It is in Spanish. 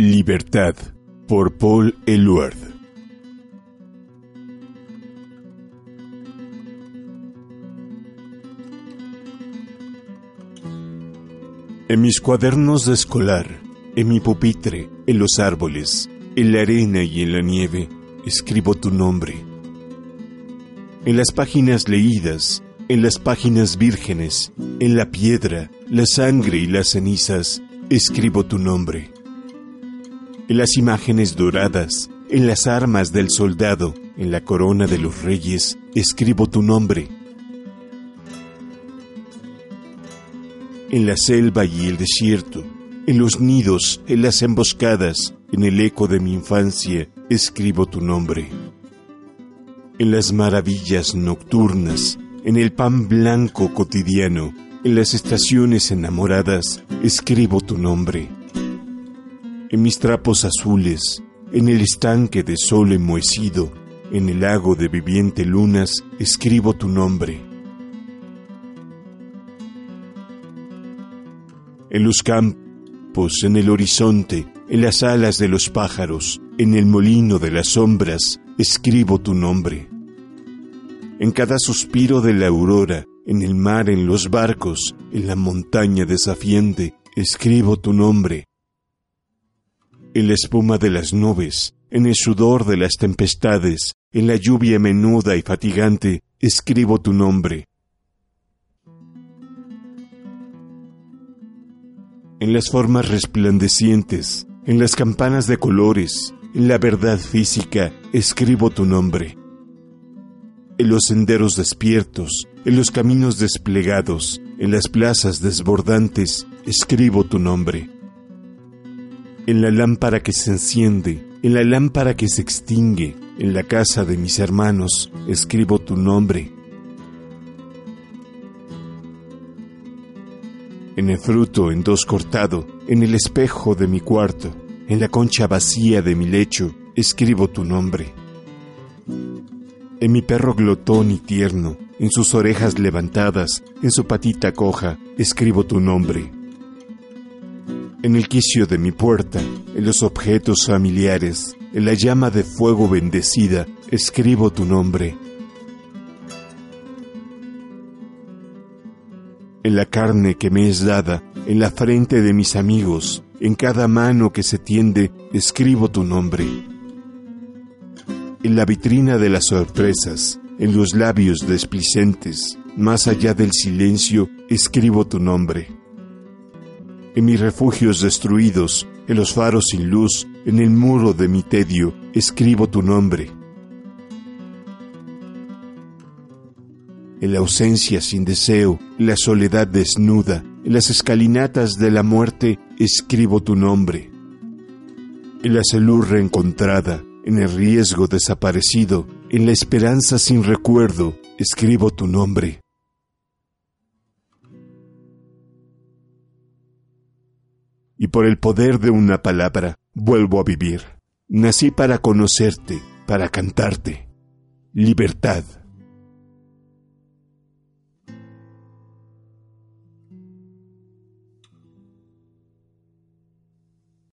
Libertad por Paul Eluard. En mis cuadernos de escolar, en mi pupitre, en los árboles, en la arena y en la nieve, escribo tu nombre. En las páginas leídas, en las páginas vírgenes, en la piedra, la sangre y las cenizas, escribo tu nombre. En las imágenes doradas, en las armas del soldado, en la corona de los reyes, escribo tu nombre. En la selva y el desierto, en los nidos, en las emboscadas, en el eco de mi infancia, escribo tu nombre. En las maravillas nocturnas, en el pan blanco cotidiano, en las estaciones enamoradas, escribo tu nombre. En mis trapos azules, en el estanque de sol enmohecido, en el lago de viviente lunas, escribo tu nombre. En los campos, en el horizonte, en las alas de los pájaros, en el molino de las sombras, escribo tu nombre. En cada suspiro de la aurora, en el mar, en los barcos, en la montaña desafiante, escribo tu nombre. En la espuma de las nubes, en el sudor de las tempestades, en la lluvia menuda y fatigante, escribo tu nombre. En las formas resplandecientes, en las campanas de colores, en la verdad física, escribo tu nombre. En los senderos despiertos, en los caminos desplegados, en las plazas desbordantes, escribo tu nombre. En la lámpara que se enciende, en la lámpara que se extingue, en la casa de mis hermanos, escribo tu nombre. en el fruto en dos cortado, en el espejo de mi cuarto, en la concha vacía de mi lecho, escribo tu nombre. En mi perro glotón y tierno, en sus orejas levantadas, en su patita coja, escribo tu nombre. En el quicio de mi puerta, en los objetos familiares, en la llama de fuego bendecida, escribo tu nombre. en la carne que me es dada, en la frente de mis amigos, en cada mano que se tiende, escribo tu nombre. En la vitrina de las sorpresas, en los labios desplicentes, más allá del silencio, escribo tu nombre. En mis refugios destruidos, en los faros sin luz, en el muro de mi tedio, escribo tu nombre. en la ausencia sin deseo, en la soledad desnuda, en las escalinatas de la muerte, escribo tu nombre. En la salud reencontrada, en el riesgo desaparecido, en la esperanza sin recuerdo, escribo tu nombre. Y por el poder de una palabra, vuelvo a vivir. Nací para conocerte, para cantarte. Libertad.